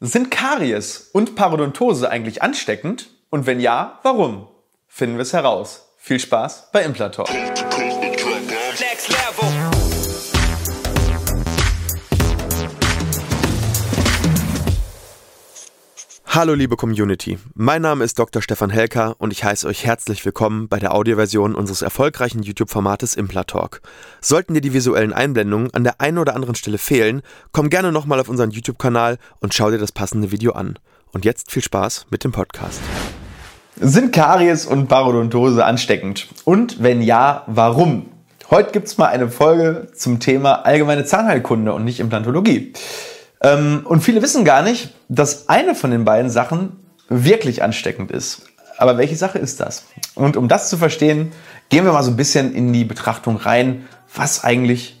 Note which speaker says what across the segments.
Speaker 1: Sind Karies und Parodontose eigentlich ansteckend? Und wenn ja, warum? Finden wir es heraus. Viel Spaß bei Implantalk.
Speaker 2: Hallo liebe Community, mein Name ist Dr. Stefan Helker und ich heiße euch herzlich willkommen bei der Audioversion unseres erfolgreichen YouTube-Formates Implatalk. Sollten dir die visuellen Einblendungen an der einen oder anderen Stelle fehlen, komm gerne nochmal auf unseren YouTube-Kanal und schau dir das passende Video an. Und jetzt viel Spaß mit dem Podcast.
Speaker 1: Sind Karies und Parodontose ansteckend? Und wenn ja, warum? Heute gibt es mal eine Folge zum Thema allgemeine Zahnheilkunde und nicht Implantologie. Ähm, und viele wissen gar nicht, dass eine von den beiden Sachen wirklich ansteckend ist. Aber welche Sache ist das? Und um das zu verstehen, gehen wir mal so ein bisschen in die Betrachtung rein, was eigentlich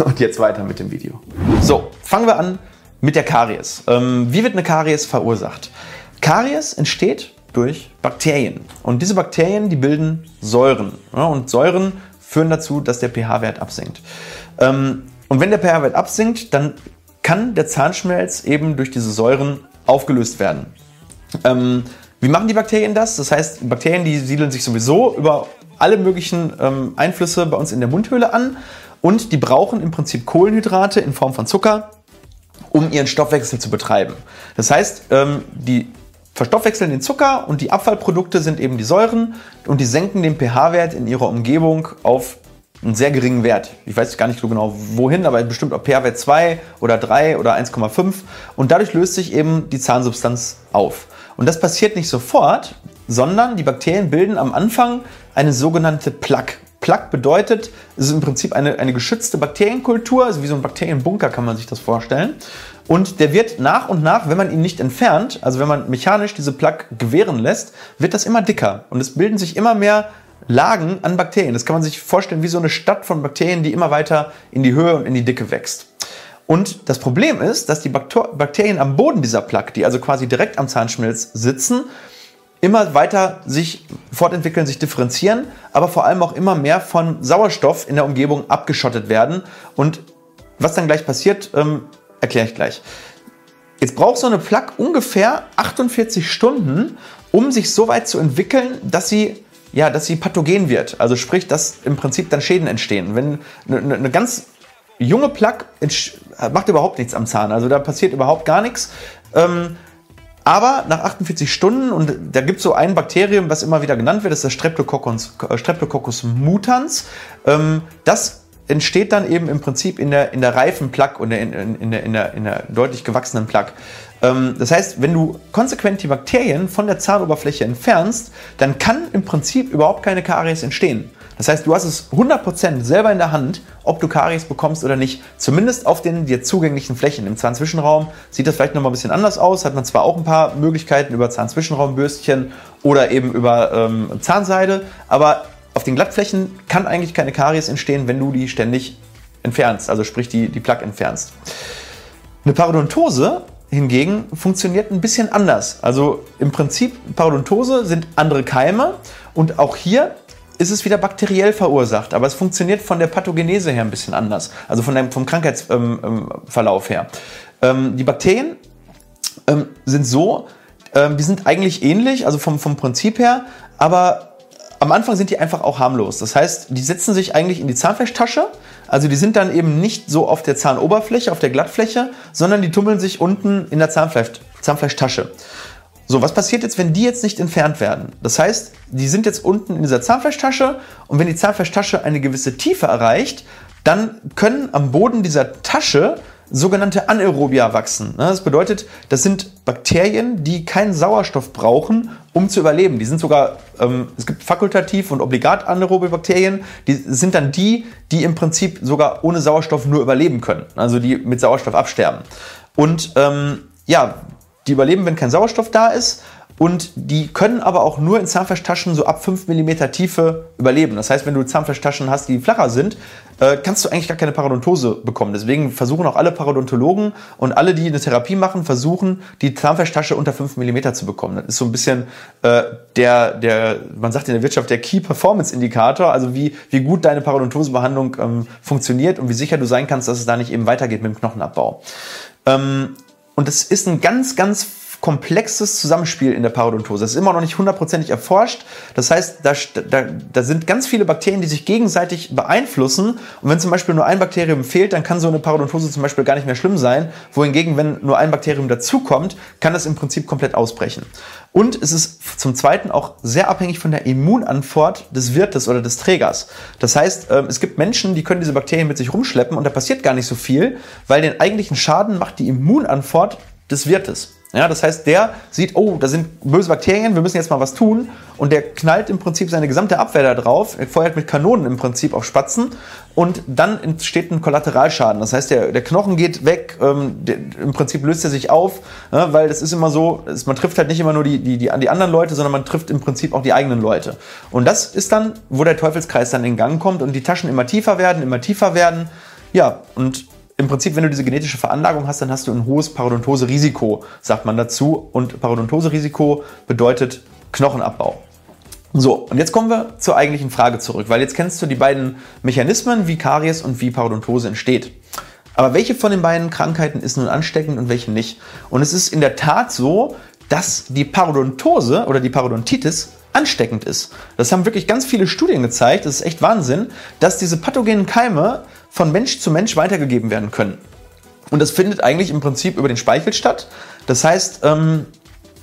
Speaker 1: Und jetzt weiter mit dem Video. So, fangen wir an mit der Karies. Ähm, wie wird eine Karies verursacht? Karies entsteht durch Bakterien. Und diese Bakterien, die bilden Säuren. Und Säuren führen dazu, dass der pH-Wert absinkt. Ähm, und wenn der pH-Wert absinkt, dann kann der Zahnschmelz eben durch diese Säuren aufgelöst werden. Ähm, wie machen die Bakterien das? Das heißt, Bakterien, die siedeln sich sowieso über alle möglichen Einflüsse bei uns in der Mundhöhle an und die brauchen im Prinzip Kohlenhydrate in Form von Zucker, um ihren Stoffwechsel zu betreiben. Das heißt, ähm, die verstoffwechseln den Zucker und die Abfallprodukte sind eben die Säuren und die senken den pH-Wert in ihrer Umgebung auf einen sehr geringen Wert. Ich weiß gar nicht so genau wohin, aber bestimmt auf pH-Wert 2 oder 3 oder 1,5 und dadurch löst sich eben die Zahnsubstanz auf. Und das passiert nicht sofort, sondern die Bakterien bilden am Anfang eine sogenannte Plaque. Plaque bedeutet, es ist im Prinzip eine, eine geschützte Bakterienkultur, also wie so ein Bakterienbunker kann man sich das vorstellen. Und der wird nach und nach, wenn man ihn nicht entfernt, also wenn man mechanisch diese Plaque gewähren lässt, wird das immer dicker. Und es bilden sich immer mehr Lagen an Bakterien. Das kann man sich vorstellen wie so eine Stadt von Bakterien, die immer weiter in die Höhe und in die Dicke wächst. Und das Problem ist, dass die Bakterien am Boden dieser Plaque, die also quasi direkt am Zahnschmelz sitzen, immer weiter sich fortentwickeln, sich differenzieren, aber vor allem auch immer mehr von Sauerstoff in der Umgebung abgeschottet werden. Und was dann gleich passiert, ähm, erkläre ich gleich. Jetzt braucht so eine Plaque ungefähr 48 Stunden, um sich so weit zu entwickeln, dass sie ja, dass sie pathogen wird. Also sprich, dass im Prinzip dann Schäden entstehen. Wenn eine, eine ganz junge Plaque macht überhaupt nichts am Zahn, also da passiert überhaupt gar nichts. Ähm, aber nach 48 Stunden, und da gibt es so ein Bakterium, was immer wieder genannt wird, das ist das Streptococcus, äh, Streptococcus mutans. Ähm, das entsteht dann eben im Prinzip in der, in der reifen Plaque und in, in, in, der, in, der, in der deutlich gewachsenen Plaque. Ähm, das heißt, wenn du konsequent die Bakterien von der Zahnoberfläche entfernst, dann kann im Prinzip überhaupt keine Karies entstehen. Das heißt, du hast es 100% selber in der Hand, ob du Karies bekommst oder nicht. Zumindest auf den dir zugänglichen Flächen. Im Zahnzwischenraum sieht das vielleicht nochmal ein bisschen anders aus. Hat man zwar auch ein paar Möglichkeiten über Zahnzwischenraumbürstchen oder eben über ähm, Zahnseide, aber auf den Glattflächen kann eigentlich keine Karies entstehen, wenn du die ständig entfernst, also sprich die, die Plaque entfernst. Eine Parodontose hingegen funktioniert ein bisschen anders. Also im Prinzip, Parodontose sind andere Keime und auch hier ist es wieder bakteriell verursacht, aber es funktioniert von der Pathogenese her ein bisschen anders, also von dem, vom Krankheitsverlauf ähm, her. Ähm, die Bakterien ähm, sind so, ähm, die sind eigentlich ähnlich, also vom, vom Prinzip her, aber am Anfang sind die einfach auch harmlos. Das heißt, die setzen sich eigentlich in die Zahnfleischtasche, also die sind dann eben nicht so auf der Zahnoberfläche, auf der Glattfläche, sondern die tummeln sich unten in der Zahnfleisch, Zahnfleischtasche. So, was passiert jetzt, wenn die jetzt nicht entfernt werden? Das heißt, die sind jetzt unten in dieser Zahnfleischtasche und wenn die Zahnfleischtasche eine gewisse Tiefe erreicht, dann können am Boden dieser Tasche sogenannte Anaerobia wachsen. Ne, das bedeutet, das sind Bakterien, die keinen Sauerstoff brauchen, um zu überleben. Die sind sogar, ähm, es gibt fakultativ und obligat anaerobe Bakterien, die sind dann die, die im Prinzip sogar ohne Sauerstoff nur überleben können, also die mit Sauerstoff absterben. Und ähm, ja, die überleben, wenn kein Sauerstoff da ist. Und die können aber auch nur in Zahnfleischtaschen so ab 5 mm Tiefe überleben. Das heißt, wenn du Zahnfleischtaschen hast, die flacher sind, äh, kannst du eigentlich gar keine Parodontose bekommen. Deswegen versuchen auch alle Parodontologen und alle, die eine Therapie machen, versuchen, die Zahnfleischtasche unter 5 mm zu bekommen. Das ist so ein bisschen äh, der, der, man sagt in der Wirtschaft, der Key Performance Indikator, also wie, wie gut deine Parodontosebehandlung ähm, funktioniert und wie sicher du sein kannst, dass es da nicht eben weitergeht mit dem Knochenabbau. Ähm, und das ist ein ganz, ganz komplexes Zusammenspiel in der Parodontose. Das ist immer noch nicht hundertprozentig erforscht. Das heißt, da, da, da sind ganz viele Bakterien, die sich gegenseitig beeinflussen. Und wenn zum Beispiel nur ein Bakterium fehlt, dann kann so eine Parodontose zum Beispiel gar nicht mehr schlimm sein. Wohingegen, wenn nur ein Bakterium dazukommt, kann das im Prinzip komplett ausbrechen. Und es ist zum Zweiten auch sehr abhängig von der Immunantwort des Wirtes oder des Trägers. Das heißt, ähm, es gibt Menschen, die können diese Bakterien mit sich rumschleppen und da passiert gar nicht so viel, weil den eigentlichen Schaden macht die Immunantwort des Wirtes. Ja, das heißt, der sieht, oh, da sind böse Bakterien, wir müssen jetzt mal was tun. Und der knallt im Prinzip seine gesamte Abwehr da drauf, er feuert mit Kanonen im Prinzip auf Spatzen und dann entsteht ein Kollateralschaden. Das heißt, der, der Knochen geht weg, ähm, der, im Prinzip löst er sich auf, ja, weil das ist immer so, das, man trifft halt nicht immer nur die, die, die, die anderen Leute, sondern man trifft im Prinzip auch die eigenen Leute. Und das ist dann, wo der Teufelskreis dann in Gang kommt und die Taschen immer tiefer werden, immer tiefer werden. Ja, und im Prinzip, wenn du diese genetische Veranlagung hast, dann hast du ein hohes Parodontose-Risiko, sagt man dazu. Und Parodontose-Risiko bedeutet Knochenabbau. So, und jetzt kommen wir zur eigentlichen Frage zurück, weil jetzt kennst du die beiden Mechanismen, wie Karies und wie Parodontose entsteht. Aber welche von den beiden Krankheiten ist nun ansteckend und welche nicht? Und es ist in der Tat so, dass die Parodontose oder die Parodontitis ansteckend ist. Das haben wirklich ganz viele Studien gezeigt, das ist echt Wahnsinn, dass diese pathogenen Keime von Mensch zu Mensch weitergegeben werden können. Und das findet eigentlich im Prinzip über den Speichel statt. Das heißt, ähm,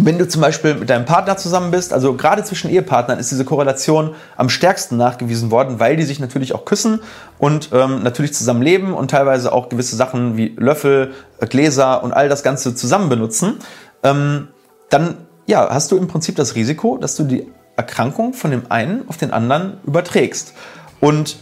Speaker 1: wenn du zum Beispiel mit deinem Partner zusammen bist, also gerade zwischen Ehepartnern ist diese Korrelation am stärksten nachgewiesen worden, weil die sich natürlich auch küssen und ähm, natürlich zusammen leben und teilweise auch gewisse Sachen wie Löffel, äh, Gläser und all das Ganze zusammen benutzen. Ähm, dann ja, hast du im Prinzip das Risiko, dass du die Erkrankung von dem einen auf den anderen überträgst. Und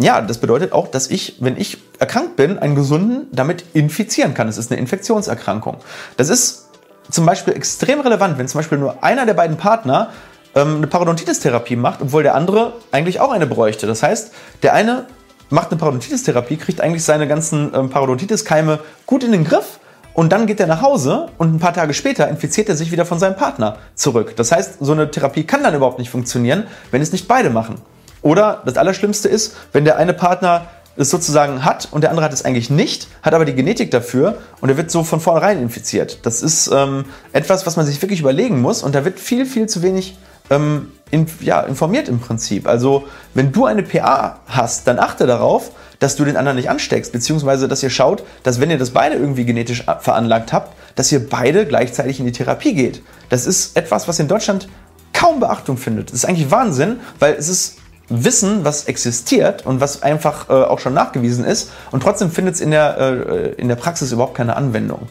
Speaker 1: ja, das bedeutet auch, dass ich, wenn ich erkrankt bin, einen gesunden damit infizieren kann. Es ist eine Infektionserkrankung. Das ist zum Beispiel extrem relevant, wenn zum Beispiel nur einer der beiden Partner ähm, eine Parodontitis-Therapie macht, obwohl der andere eigentlich auch eine bräuchte. Das heißt, der eine macht eine Parodontitis-Therapie, kriegt eigentlich seine ganzen ähm, Parodontitis-Keime gut in den Griff und dann geht er nach Hause und ein paar Tage später infiziert er sich wieder von seinem Partner zurück. Das heißt, so eine Therapie kann dann überhaupt nicht funktionieren, wenn es nicht beide machen. Oder das Allerschlimmste ist, wenn der eine Partner es sozusagen hat und der andere hat es eigentlich nicht, hat aber die Genetik dafür und er wird so von vornherein infiziert. Das ist ähm, etwas, was man sich wirklich überlegen muss und da wird viel, viel zu wenig ähm, in, ja, informiert im Prinzip. Also wenn du eine PA hast, dann achte darauf, dass du den anderen nicht ansteckst, beziehungsweise dass ihr schaut, dass wenn ihr das beide irgendwie genetisch veranlagt habt, dass ihr beide gleichzeitig in die Therapie geht. Das ist etwas, was in Deutschland kaum Beachtung findet. Das ist eigentlich Wahnsinn, weil es ist Wissen, was existiert und was einfach äh, auch schon nachgewiesen ist und trotzdem findet es in, der, äh, in der Praxis überhaupt keine Anwendung.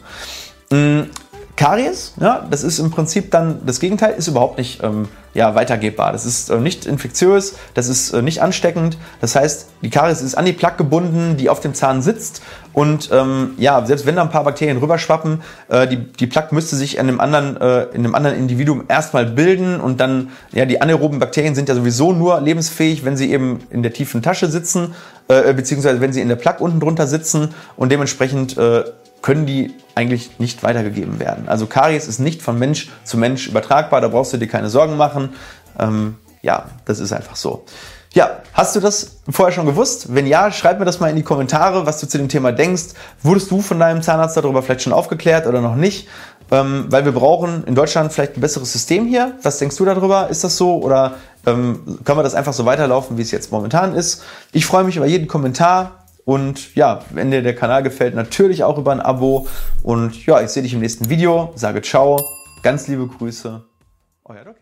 Speaker 1: Karies, ja, das ist im Prinzip dann das Gegenteil, ist überhaupt nicht ähm, ja, weitergebbar. Das ist äh, nicht infektiös, das ist äh, nicht ansteckend. Das heißt, die Karies ist an die Plaque gebunden, die auf dem Zahn sitzt. Und ähm, ja, selbst wenn da ein paar Bakterien rüberschwappen, äh, die, die Plaque müsste sich in einem, anderen, äh, in einem anderen Individuum erstmal bilden und dann, ja, die anaeroben Bakterien sind ja sowieso nur lebensfähig, wenn sie eben in der tiefen Tasche sitzen, äh, beziehungsweise wenn sie in der Plaque unten drunter sitzen und dementsprechend äh, können die eigentlich nicht weitergegeben werden. Also Karies ist nicht von Mensch zu Mensch übertragbar, da brauchst du dir keine Sorgen machen. Ähm, ja, das ist einfach so. Ja, hast du das vorher schon gewusst? Wenn ja, schreib mir das mal in die Kommentare, was du zu dem Thema denkst. Wurdest du von deinem Zahnarzt darüber vielleicht schon aufgeklärt oder noch nicht? Ähm, weil wir brauchen in Deutschland vielleicht ein besseres System hier. Was denkst du darüber? Ist das so oder ähm, können wir das einfach so weiterlaufen, wie es jetzt momentan ist? Ich freue mich über jeden Kommentar. Und ja, wenn dir der Kanal gefällt, natürlich auch über ein Abo. Und ja, ich sehe dich im nächsten Video. Sage ciao, ganz liebe Grüße. Euer Doc.